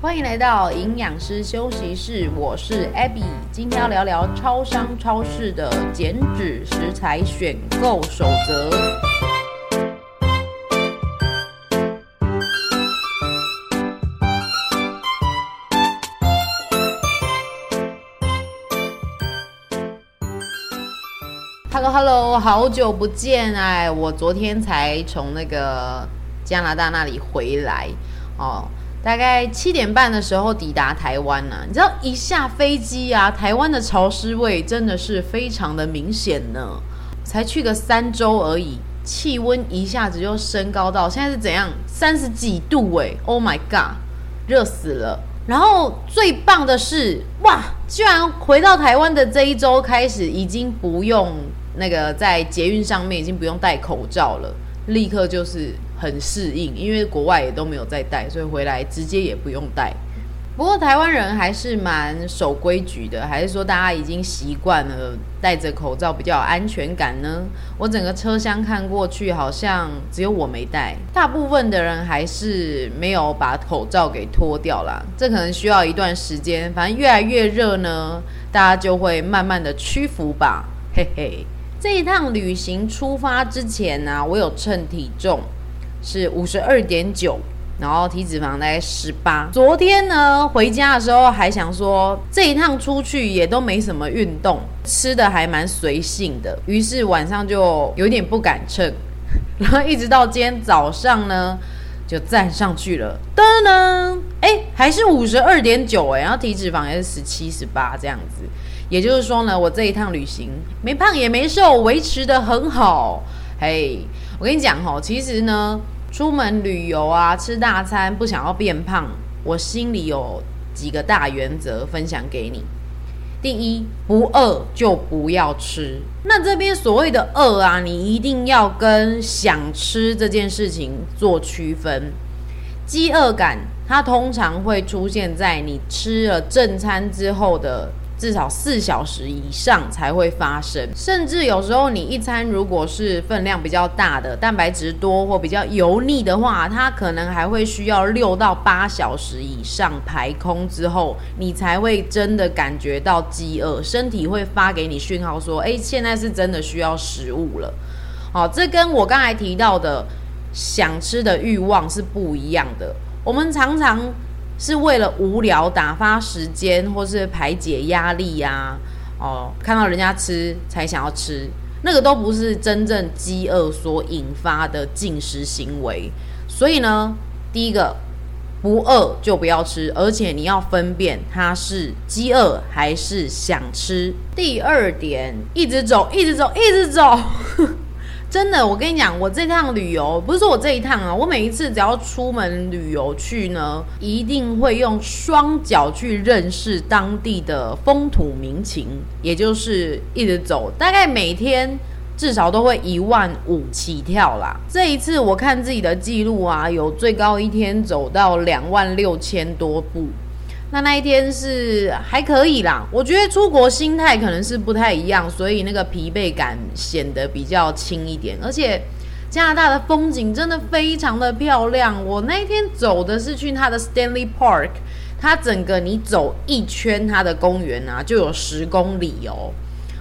欢迎来到营养师休息室，我是 Abby，今天要聊聊超商超市的减脂食材选购守则。Hello Hello，好久不见哎，我昨天才从那个加拿大那里回来哦。大概七点半的时候抵达台湾呢、你知道一下飞机啊，台湾的潮湿味真的是非常的明显呢。才去个三周而已，气温一下子就升高到现在是怎样？三十几度哎，Oh my god，热死了。然后最棒的是，哇，居然回到台湾的这一周开始，已经不用那个在捷运上面已经不用戴口罩了，立刻就是。很适应，因为国外也都没有再戴，所以回来直接也不用戴。不过台湾人还是蛮守规矩的，还是说大家已经习惯了戴着口罩比较有安全感呢？我整个车厢看过去，好像只有我没戴，大部分的人还是没有把口罩给脱掉啦。这可能需要一段时间，反正越来越热呢，大家就会慢慢的屈服吧。嘿嘿，这一趟旅行出发之前呢、我有称体重。是五十二点九，然后体脂肪大概十八。昨天呢，回家的时候还想说，这一趟出去也都没什么运动，吃的还蛮随性的，于是晚上就有点不敢称，然后一直到今天早上呢，就站上去了，噔噔，哎，还是五十二点九哎，然后体脂肪也是十七、十八这样子，也就是说呢，我这一趟旅行没胖也没瘦，维持得很好，嘿。我跟你讲吼，其实呢，出门旅游啊，吃大餐不想要变胖，我心里有几个大原则分享给你。第一，不饿就不要吃。那这边所谓的饿啊，你一定要跟想吃这件事情做区分。饥饿感它通常会出现在你吃了正餐之后的。至少四小时以上才会发生，甚至有时候你一餐如果是分量比较大的，蛋白质多或比较油腻的话，它可能还会需要六到八小时以上排空之后，你才会真的感觉到饥饿，身体会发给你讯号说，诶，现在是真的需要食物了。好，这跟我刚才提到的想吃的欲望是不一样的。我们常常。是为了无聊打发时间，或是排解压力呀、哦，看到人家吃才想要吃，那个都不是真正饥饿所引发的进食行为。所以呢，第一个不饿就不要吃，而且你要分辨它是饥饿还是想吃。第二点，一直走，一直走，一直走。真的，我跟你讲，我这趟旅游不是说我这一趟啊，我每一次只要出门旅游去呢，一定会用双脚去认识当地的风土民情，也就是一直走，大概每天至少都会一万五起跳啦。这一次我看自己的记录啊，有最高一天走到两万六千多步。那那一天是还可以啦，我觉得出国心态可能是不太一样，所以那个疲惫感显得比较轻一点。而且加拿大的风景真的非常的漂亮。我那一天走的是去它的 Stanley Park，它整个你走一圈它的公园啊，就有十公里哦，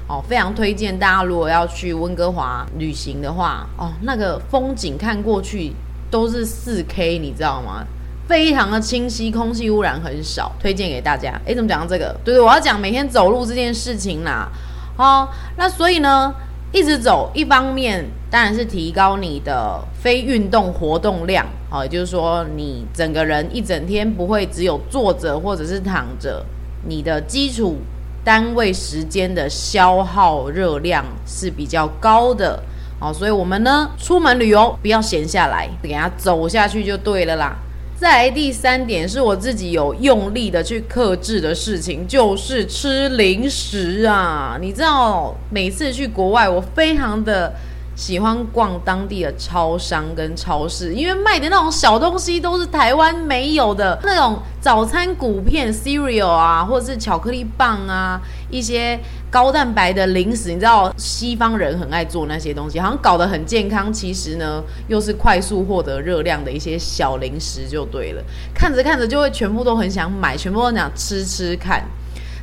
哦，非常推荐大家如果要去温哥华旅行的话，哦，那个风景看过去都是 4K，你知道吗？非常的清晰，空气污染很少，推荐给大家。诶，怎么讲到这个？对对，我要讲每天走路这件事情啦。哦，那所以呢，一直走，一方面当然是提高你的非运动活动量，哦，也就是说，你整个人一整天不会只有坐着或者是躺着，你的基础单位时间的消耗热量是比较高的。哦，所以我们呢，出门旅游不要闲下来，给它走下去就对了啦。再来第三点是我自己有用力的去克制的事情，就是吃零食啊！你知道，每次去国外，我非常的喜欢逛当地的超商跟超市，因为卖的那种小东西都是台湾没有的，那种早餐谷片 cereal 啊，或者是巧克力棒啊，一些高蛋白的零食，你知道西方人很爱做那些东西，好像搞得很健康，其实呢又是快速获得热量的一些小零食就对了。看着看着就会全部都很想买，全部都想吃吃看。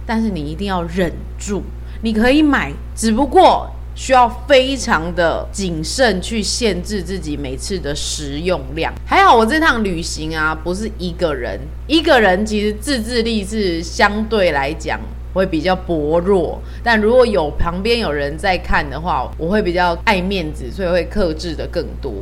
但是你一定要忍住，你可以买，只不过需要非常的谨慎去限制自己每次的食用量。还好我这趟旅行啊，不是一个人，一个人其实自制力是相对来讲。会比较薄弱，但如果有旁边有人在看的话，我会比较爱面子，所以会克制的更多。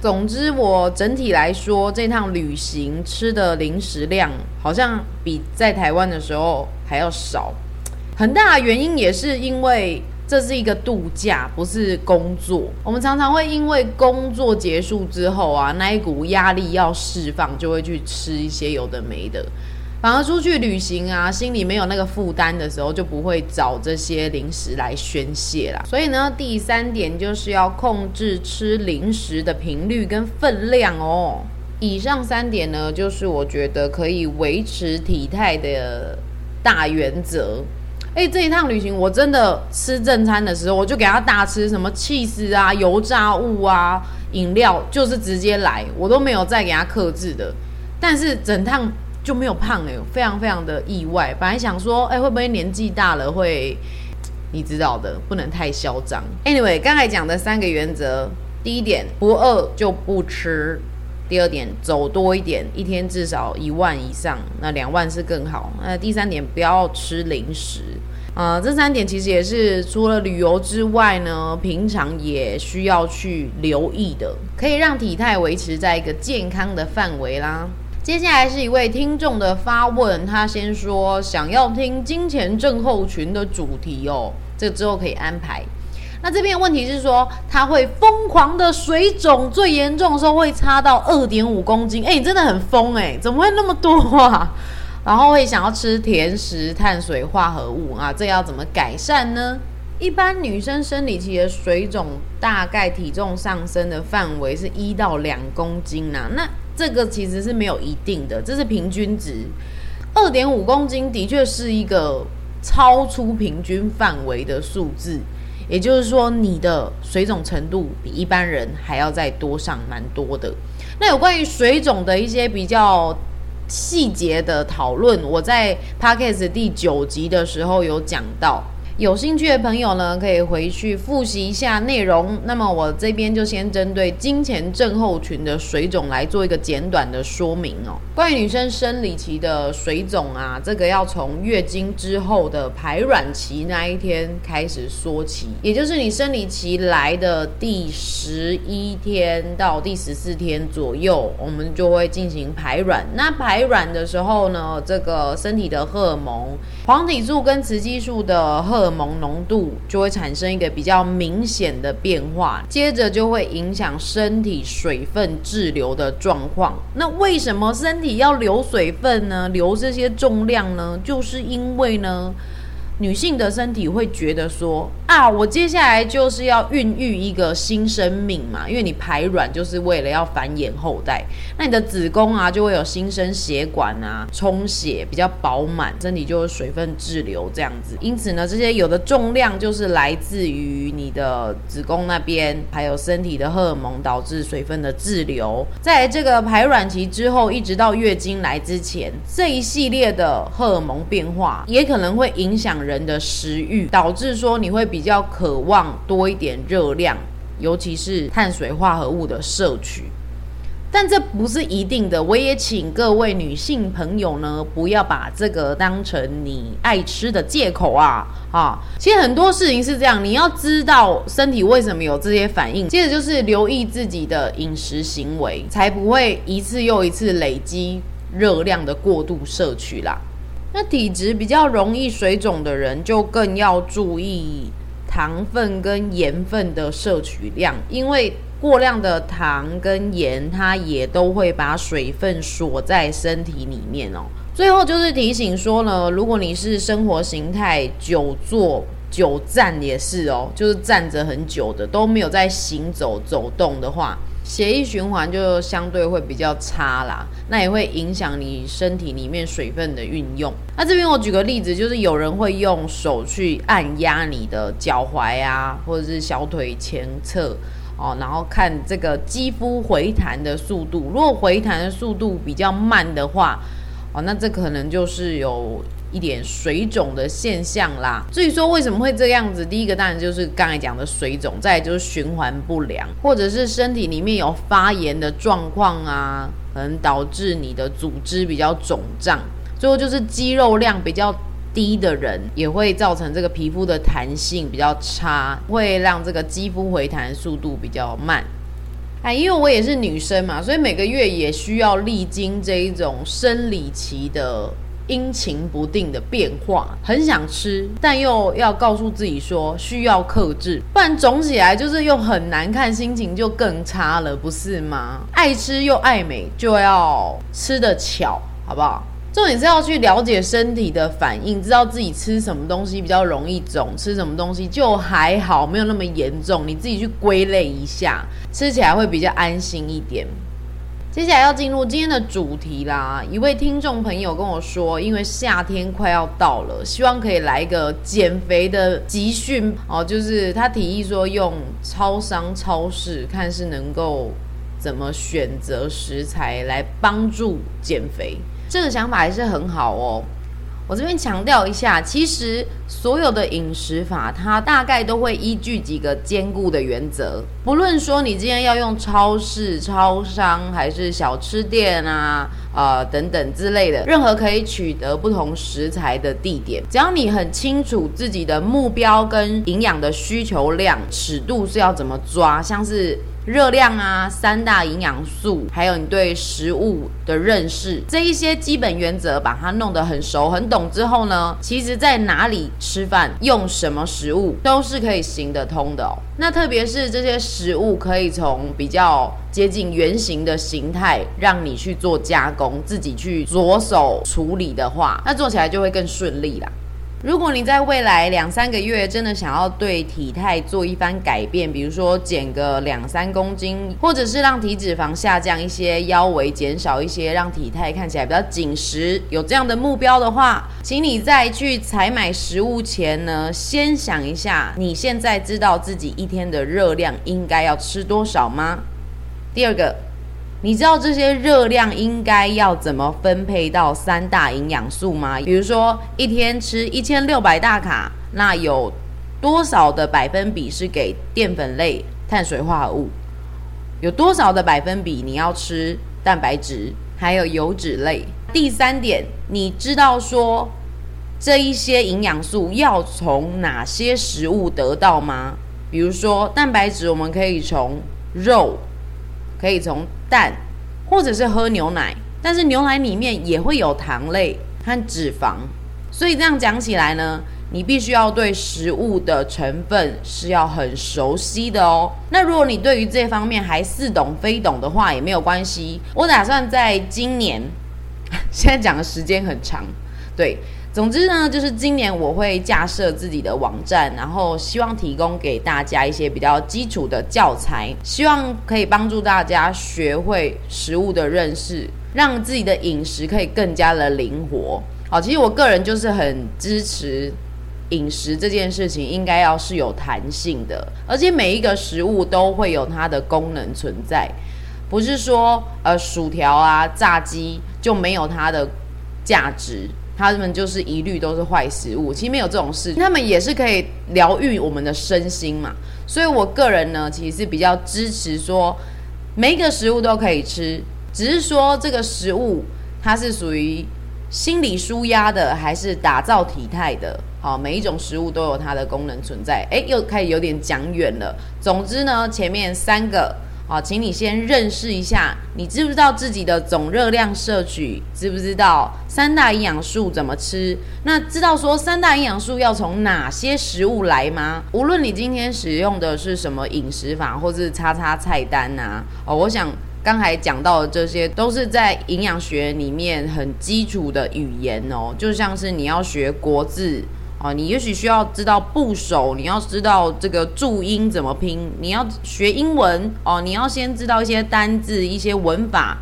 总之，我整体来说，这趟旅行吃的零食量好像比在台湾的时候还要少。很大的原因也是因为这是一个度假，不是工作。我们常常会因为工作结束之后啊，那一股压力要释放，就会去吃一些有的没的。反而出去旅行啊，心里没有那个负担的时候，就不会找这些零食来宣泄啦。所以呢，第三点就是要控制吃零食的频率跟分量哦。以上三点呢，就是我觉得可以维持体态的大原则。诶，这一趟旅行我真的吃正餐的时候，我就给他大吃什么气司啊、油炸物啊、饮料，就是直接来，我都没有再给他克制的。但是整趟。就没有胖哎、欸，非常非常的意外。本来想说，哎、会不会年纪大了会，你知道的，不能太嚣张。Anyway，刚才讲的三个原则，第一点，不饿就不吃；第二点，走多一点，一天至少一万以上，那两万是更好。那第三点，不要吃零食。呃，这三点其实也是除了旅游之外呢，平常也需要去留意的，可以让体态维持在一个健康的范围啦。接下来是一位听众的发问，他先说想要听金钱症候群的主题哦，这之后可以安排。那这边的问题是说他会疯狂的水肿，最严重的时候会差到二点五公斤，哎，你真的很疯哎，怎么会那么多啊？然后会想要吃甜食、碳水化合物啊，这要怎么改善呢？一般女生生理期的水肿，大概体重上升的范围是一到两公斤呐、啊，那。这个其实是没有一定的，这是平均值。二点五公斤的确是一个超出平均范围的数字，也就是说，你的水肿程度比一般人还要再多上蛮多的。那有关于水肿的一些比较细节的讨论，我在 Podcast 第九集的时候有讲到。有兴趣的朋友呢，可以回去复习一下内容。那么我这边就先针对经前症候群的水肿来做一个简短的说明哦。关于女生生理期的水肿啊，这个要从月经之后的排卵期那一天开始说起，也就是你生理期来的第十一天到第十四天左右，我们就会进行排卵。那排卵的时候呢，这个身体的荷尔蒙，黄体素跟雌激素的荷。荷尔蒙浓度就会产生一个比较明显的变化，接着就会影响身体水分滞留的状况。那为什么身体要留水分呢？留这些重量呢？就是因为呢。女性的身体会觉得说啊，我接下来就是要孕育一个新生命嘛，因为你排卵就是为了要繁衍后代，那你的子宫啊就会有新生血管啊充血比较饱满，身体就有水分滞留这样子。因此呢，这些有的重量就是来自于你的子宫那边，还有身体的荷尔蒙导致水分的滞留。在这个排卵期之后，一直到月经来之前，这一系列的荷尔蒙变化也可能会影响人的食欲，导致说你会比较渴望多一点热量，尤其是碳水化合物的摄取。但这不是一定的，我也请各位女性朋友呢，不要把这个当成你爱吃的借口啊！啊，其实很多事情是这样，你要知道身体为什么有这些反应，接着就是留意自己的饮食行为，才不会一次又一次累积热量的过度摄取啦。那体质比较容易水肿的人，就更要注意糖分跟盐分的摄取量，因为过量的糖跟盐，它也都会把水分锁在身体里面哦。最后就是提醒说呢，如果你是生活形态久坐久站也是哦，就是站着很久的都没有在行走走动的话。血液循环就相对会比较差啦，那也会影响你身体里面水分的运用。那这边我举个例子，就是有人会用手去按压你的脚踝啊，或者是小腿前侧哦，然后看这个肌肤回弹的速度。如果回弹的速度比较慢的话，哦，那这可能就是有。一点水肿的现象啦，至于说为什么会这样子，第一个当然就是刚才讲的水肿，再来就是循环不良，或者是身体里面有发炎的状况啊，可能导致你的组织比较肿胀。最后就是肌肉量比较低的人，也会造成这个皮肤的弹性比较差，会让这个肌肤回弹速度比较慢。哎，因为我也是女生嘛，所以每个月也需要历经这一种生理期的。阴晴不定的变化，很想吃，但又要告诉自己说需要克制，不然肿起来就是又很难看，心情就更差了，不是吗？爱吃又爱美，就要吃得巧，好不好？重点是要去了解身体的反应，知道自己吃什么东西比较容易肿，吃什么东西就还好，没有那么严重，你自己去归类一下，吃起来会比较安心一点。接下来要进入今天的主题啦。一位听众朋友跟我说，因为夏天快要到了，希望可以来一个减肥的集训哦。就是他提议说，用超商、超市看是能够怎么选择食材来帮助减肥。这个想法还是很好哦。我这边强调一下，其实所有的饮食法，它大概都会依据几个坚固的原则。不论说你今天要用超市、超商，还是小吃店啊，呃等等之类的，任何可以取得不同食材的地点，只要你很清楚自己的目标跟营养的需求量尺度是要怎么抓，像是。热量啊，三大营养素，还有你对食物的认识，这一些基本原则，把它弄得很熟很懂之后呢，其实在哪里吃饭，用什么食物，都是可以行得通的哦。那特别是这些食物可以从比较接近原型的形态，让你去做加工，自己去着手处理的话，那做起来就会更顺利啦。如果你在未来两三个月真的想要对体态做一番改变，比如说减个两三公斤，或者是让体脂肪下降一些，腰围减少一些，让体态看起来比较紧实，有这样的目标的话，请你在去采买食物前呢，先想一下，你现在知道自己一天的热量应该要吃多少吗？第二个。你知道这些热量应该要怎么分配到三大营养素吗？比如说一天吃一千六百大卡，那有多少的百分比是给淀粉类、碳水化合物？有多少的百分比你要吃蛋白质还有油脂类？第三点，你知道说这一些营养素要从哪些食物得到吗？比如说蛋白质，我们可以从肉。可以从蛋，或者是喝牛奶，但是牛奶里面也会有糖类和脂肪，所以这样讲起来呢，你必须要对食物的成分是要很熟悉的哦。那如果你对于这方面还似懂非懂的话，也没有关系，我打算在今年，现在讲的时间很长，对。总之呢，就是今年我会架设自己的网站，然后希望提供给大家一些比较基础的教材，希望可以帮助大家学会食物的认识，让自己的饮食可以更加的灵活。好，其实我个人就是很支持饮食这件事情，应该要是有弹性的，而且每一个食物都会有它的功能存在，不是说呃薯条啊、炸鸡就没有它的价值。他们就是一律都是坏食物，其实没有这种事，他们也是可以疗愈我们的身心嘛。所以我个人呢，其实是比较支持说，每一个食物都可以吃，只是说这个食物它是属于心理舒压的，还是打造体态的。好，每一种食物都有它的功能存在。诶，又开始有点讲远了。总之呢，前面三个。好，请你先认识一下，你知不知道自己的总热量摄取？知不知道三大营养素怎么吃？那知道说三大营养素要从哪些食物来吗？无论你今天使用的是什么饮食法，或是叉叉菜单啊，哦，我想刚才讲到的这些，都是在营养学里面很基础的语言哦，就像是你要学国字。哦，你也许需要知道部首，你要知道这个注音怎么拼，你要学英文哦，你要先知道一些单字、一些文法。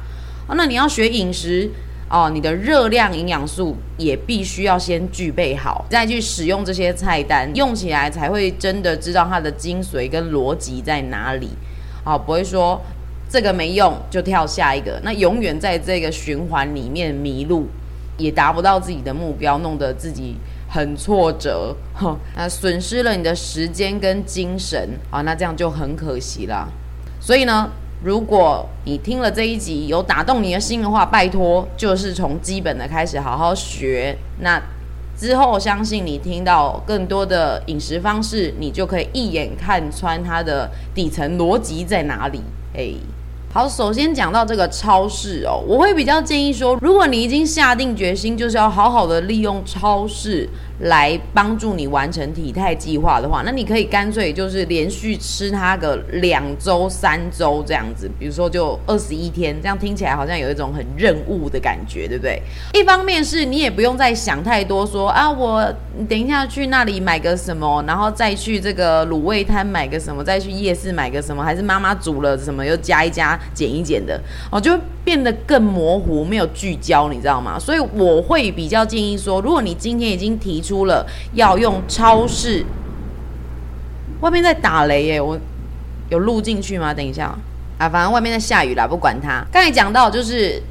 那你要学饮食哦，你的热量、营养素也必须要先具备好，再去使用这些菜单，用起来才会真的知道它的精髓跟逻辑在哪里。哦，不会说这个没用就跳下一个，那永远在这个循环里面迷路。也达不到自己的目标，弄得自己很挫折，哼，那损失了你的时间跟精神啊，那这样就很可惜啦。所以呢，如果你听了这一集有打动你的心的话，拜托就是从基本的开始好好学。那之后相信你听到更多的饮食方式，你就可以一眼看穿它的底层逻辑在哪里。哎。好，首先讲到这个超市哦，我会比较建议说，如果你已经下定决心，就是要好好的利用超市。来帮助你完成体态计划的话，那你可以干脆就是连续吃它个两周、三周这样子，比如说就二十一天，这样听起来好像有一种很任务的感觉，对不对？一方面是你也不用再想太多说，啊，我等一下去那里买个什么，然后再去这个卤味摊买个什么，再去夜市买个什么，还是妈妈煮了什么又加一加减一减的，哦，就变得更模糊，没有聚焦，你知道吗？所以我会比较建议说，如果你今天已经提出了要用超市，外面在打雷耶，我有录进去吗？等一下啊，反正外面在下雨啦，不管它。刚才讲到就是，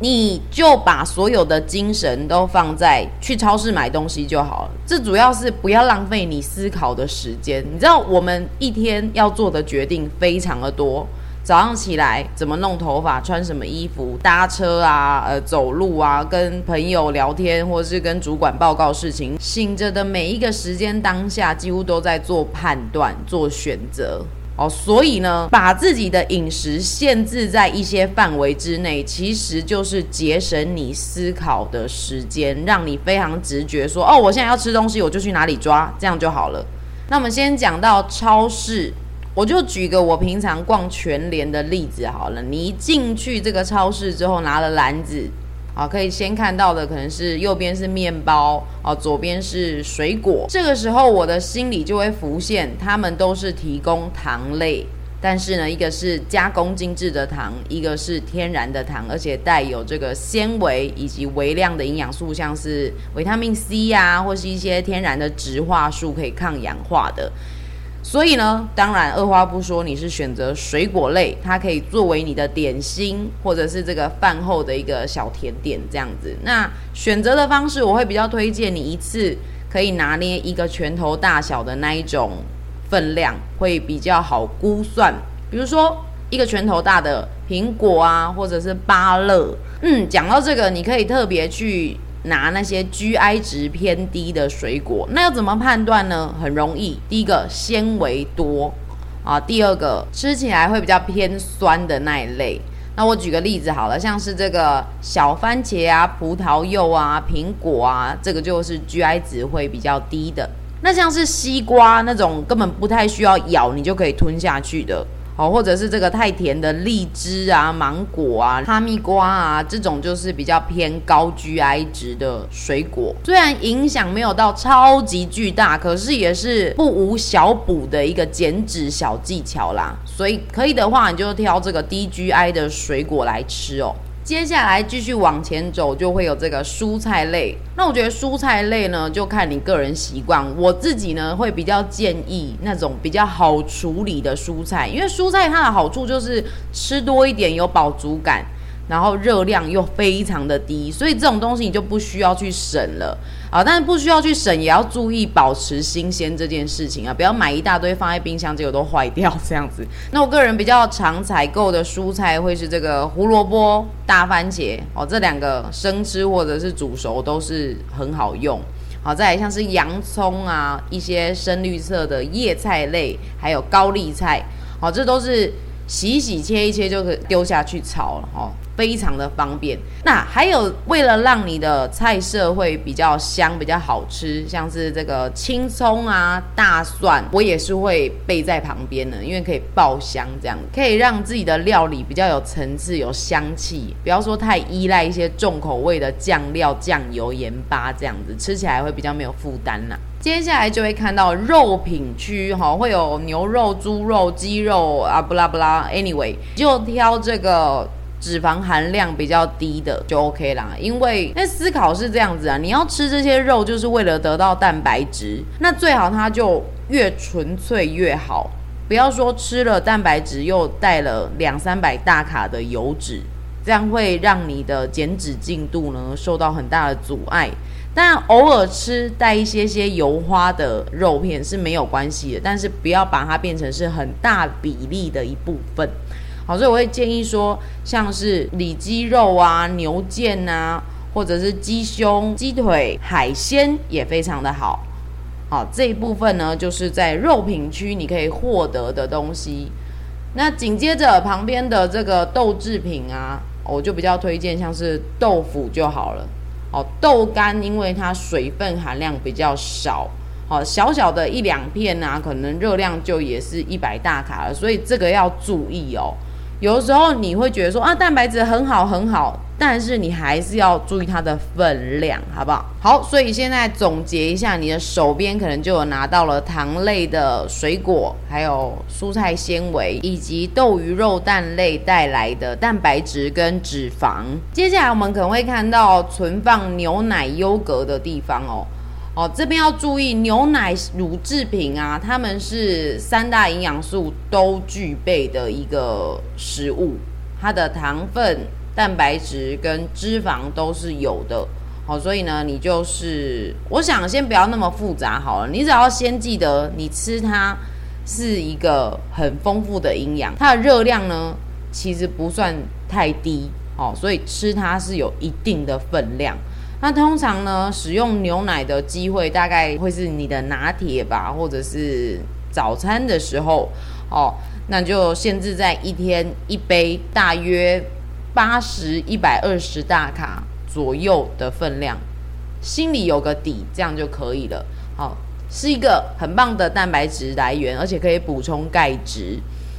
你就把所有的精神都放在去超市买东西就好了。这主要是不要浪费你思考的时间。你知道我们一天要做的决定非常的多。早上起来怎么弄头发，穿什么衣服，搭车啊，呃，走路啊，跟朋友聊天，或者是跟主管报告事情，醒着的每一个时间当下，几乎都在做判断、做选择哦。所以呢，把自己的饮食限制在一些范围之内，其实就是节省你思考的时间，让你非常直觉说，哦，我现在要吃东西，我就去哪里抓，这样就好了。那我们先讲到超市。我就举个我平常逛全联的例子好了。你一进去这个超市之后，拿了篮子，啊，可以先看到的可能是右边是面包，啊，左边是水果。这个时候我的心里就会浮现，他们都是提供糖类，但是呢，一个是加工精致的糖，一个是天然的糖，而且带有这个纤维以及微量的营养素，像是维他命 C 啊，或是一些天然的植化素，可以抗氧化的。所以呢，当然二话不说，你是选择水果类，它可以作为你的点心，或者是这个饭后的一个小甜点这样子。那选择的方式，我会比较推荐你一次可以拿捏一个拳头大小的那一种分量，会比较好估算。比如说一个拳头大的苹果啊，或者是芭乐。嗯，讲到这个，你可以特别去。拿那些 GI 值偏低的水果，那要怎么判断呢？很容易，第一个纤维多啊，第二个吃起来会比较偏酸的那一类。那我举个例子好了，像是这个小番茄啊、葡萄柚啊、苹果啊，这个就是 GI 值会比较低的。那像是西瓜那种根本不太需要咬，你就可以吞下去的。哦，或者是这个太甜的荔枝啊、芒果啊、哈密瓜啊，这种就是比较偏高 GI 值的水果。虽然影响没有到超级巨大，可是也是不无小补的一个减脂小技巧啦。所以可以的话，你就挑这个低 GI 的水果来吃哦。接下来继续往前走，就会有这个蔬菜类。那我觉得蔬菜类呢，就看你个人习惯。我自己呢，会比较建议那种比较好处理的蔬菜，因为蔬菜它的好处就是吃多一点有饱足感。然后热量又非常的低，所以这种东西你就不需要去省了啊。但是不需要去省，也要注意保持新鲜这件事情啊，不要买一大堆放在冰箱，结果都坏掉这样子。那我个人比较常采购的蔬菜会是这个胡萝卜、大番茄哦，这两个生吃或者是煮熟都是很好用。好，再来像是洋葱啊，一些深绿色的叶菜类，还有高丽菜，好，这都是洗一洗、切一切就可丢下去炒了哈。非常的方便。那还有为了让你的菜色会比较香、比较好吃，像是这个青葱啊、大蒜，我也是会备在旁边的，因为可以爆香，这样可以让自己的料理比较有层次、有香气，不要说太依赖一些重口味的酱料、酱油、盐巴这样子，吃起来会比较没有负担啦。接下来就会看到肉品区哈，会有牛肉、猪肉、鸡肉啊，不拉不拉。Anyway，就挑这个脂肪含量比较低的就 OK 啦。因为那思考是这样子啊，你要吃这些肉就是为了得到蛋白质，那最好它就越纯粹越好。不要说吃了蛋白质又带了两三百大卡的油脂，这样会让你的减脂进度呢受到很大的阻碍。但偶尔吃带一些些油花的肉片是没有关系的，但是不要把它变成是很大比例的一部分。好，所以我会建议说，像是里脊肉啊、牛腱啊，或者是鸡胸、鸡腿、海鲜也非常的好。好，这一部分呢，就是在肉品区你可以获得的东西。那紧接着旁边的这个豆制品啊，我就比较推荐像是豆腐就好了。哦，豆干因为它水分含量比较少，好，小小的一两片啊，可能热量就也是一百大卡了，所以这个要注意哦。有的时候你会觉得说啊，蛋白质很好很好，但是你还是要注意它的分量，好不好？好，所以现在总结一下，你的手边可能就有拿到了糖类的水果，还有蔬菜纤维，以及豆鱼肉蛋类带来的蛋白质跟脂肪。接下来我们可能会看到存放牛奶优格的地方哦。哦，这边要注意，牛奶乳制品啊，它们是三大营养素都具备的一个食物，它的糖分、蛋白质跟脂肪都是有的。好，所以呢，你就是，我想先不要那么复杂好了，你只要先记得，你吃它是一个很丰富的营养，它的热量呢其实不算太低，哦，所以吃它是有一定的分量。那通常呢，使用牛奶的机会大概会是你的拿铁吧，或者是早餐的时候哦，那就限制在一天一杯，大约八十一百二十大卡左右的分量，心里有个底，这样就可以了。好，是一个很棒的蛋白质来源，而且可以补充钙质。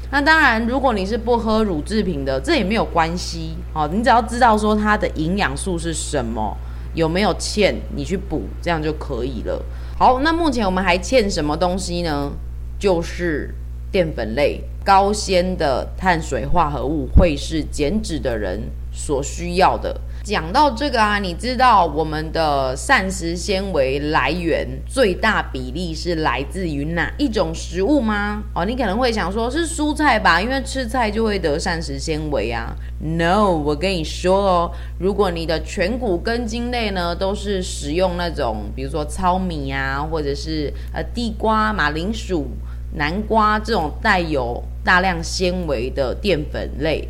那当然，如果你是不喝乳制品的，这也没有关系。好，你只要知道说它的营养素是什么。有没有欠你去补，这样就可以了。好，那目前我们还欠什么东西呢？就是淀粉类、高纤的碳水化合物，会是减脂的人所需要的。讲到这个啊，你知道我们的膳食纤维来源最大比例是来自于哪一种食物吗？哦，你可能会想说，是蔬菜吧，因为吃菜就会得膳食纤维啊。No，我跟你说哦，如果你的全谷根茎类呢，都是使用那种，比如说糙米啊，或者是呃地瓜、马铃薯、南瓜这种带有大量纤维的淀粉类。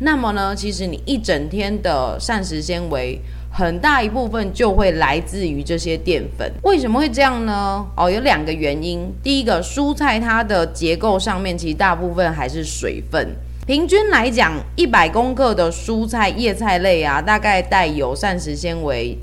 那么呢，其实你一整天的膳食纤维很大一部分就会来自于这些淀粉。为什么会这样呢？哦，有两个原因。第一个，蔬菜它的结构上面其实大部分还是水分。平均来讲，一百公克的蔬菜叶菜类啊，大概带有膳食纤维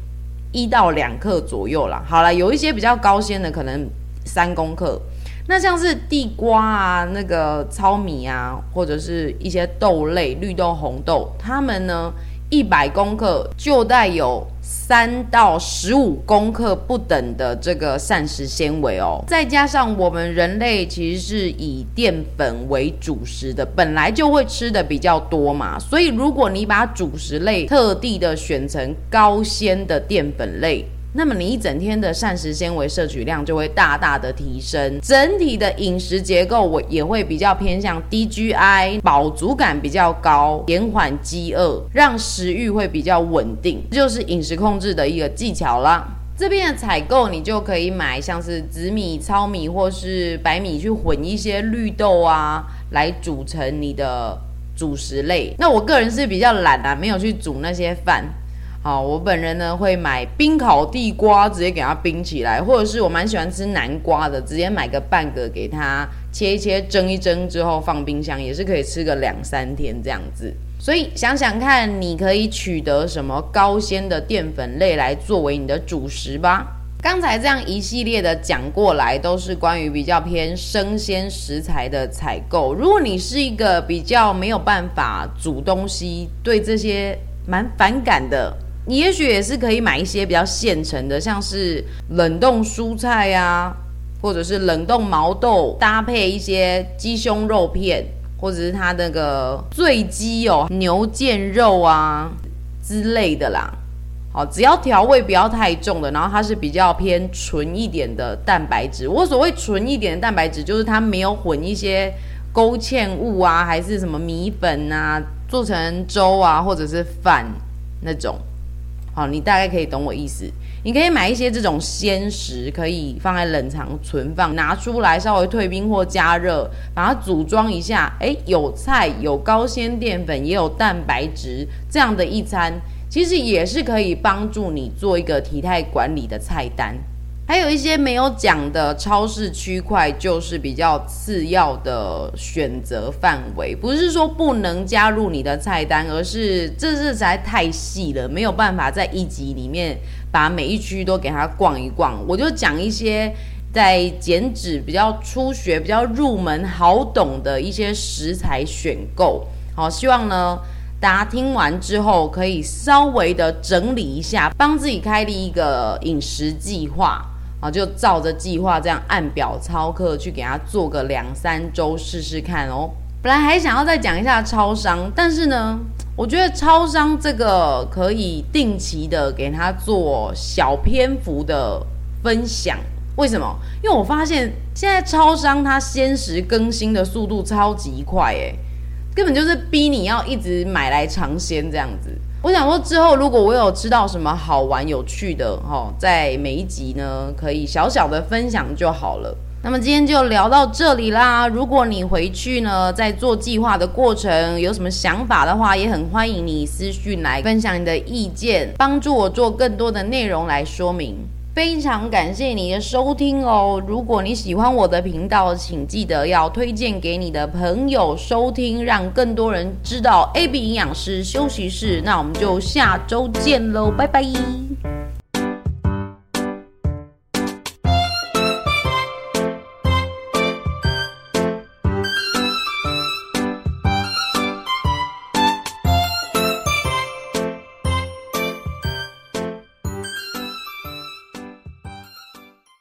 一到两克左右啦。好了，有一些比较高纤的，可能三公克。那像是地瓜啊、那个糙米啊，或者是一些豆类、绿豆、红豆，它们呢，一百公克就带有三到十五公克不等的这个膳食纤维哦。再加上我们人类其实是以淀粉为主食的，本来就会吃的比较多嘛，所以如果你把主食类特地的选成高纤的淀粉类。那么你一整天的膳食纤维摄取量就会大大的提升，整体的饮食结构我也会比较偏向低 GI，饱足感比较高，延缓饥饿，让食欲会比较稳定，这就是饮食控制的一个技巧啦。这边的采购你就可以买像是紫米、糙米或是白米去混一些绿豆啊，来煮成你的主食类。那我个人是比较懒啊，没有去煮那些饭。好，我本人呢会买冰烤地瓜，直接给它冰起来，或者是我蛮喜欢吃南瓜的，直接买个半个给它切一切，蒸一蒸之后放冰箱，也是可以吃个两三天这样子。所以想想看，你可以取得什么高纤的淀粉类来作为你的主食吧。刚才这样一系列的讲过来，都是关于比较偏生鲜食材的采购。如果你是一个比较没有办法煮东西，对这些蛮反感的，你也许也是可以买一些比较现成的，像是冷冻蔬菜呀，或者是冷冻毛豆，搭配一些鸡胸肉片。或者是它那个醉鸡哦，牛腱肉啊之类的啦，好，只要调味不要太重的，然后它是比较偏纯一点的蛋白质。我所谓纯一点的蛋白质，就是它没有混一些勾芡物啊，还是什么米粉啊，做成粥啊，或者是饭那种。好，你大概可以懂我意思。你可以买一些这种鲜食，可以放在冷藏存放，拿出来稍微退冰或加热，把它组装一下。诶，有菜，有高纤淀粉，也有蛋白质，这样的一餐，其实也是可以帮助你做一个体态管理的菜单。还有一些没有讲的超市区块，就是比较次要的选择范围，不是说不能加入你的菜单，而是这是实在太细了，没有办法在一集里面把每一区都给它逛一逛。我就讲一些在减脂比较初学、比较入门、好懂的一些食材选购。好，希望呢大家听完之后可以稍微的整理一下，帮自己开立一个饮食计划。啊，就照着计划这样按表操课去给他做个两三周试试看哦。本来还想要再讲一下超商，但是呢，我觉得超商这个可以定期的给他做小篇幅的分享。为什么？因为我发现现在超商它鲜食更新的速度超级快，诶，根本就是逼你要一直买来尝鲜这样子。我想说，之后如果我有知道什么好玩有趣的齁，在每一集呢，可以小小的分享就好了。那么今天就聊到这里啦。如果你回去呢，在做计划的过程有什么想法的话，也很欢迎你私讯来分享你的意见，帮助我做更多的内容来说明。非常感谢你的收听哦！如果你喜欢我的频道，请记得要推荐给你的朋友收听，让更多人知道 AB 营养师休息室。那我们就下周见喽，拜拜。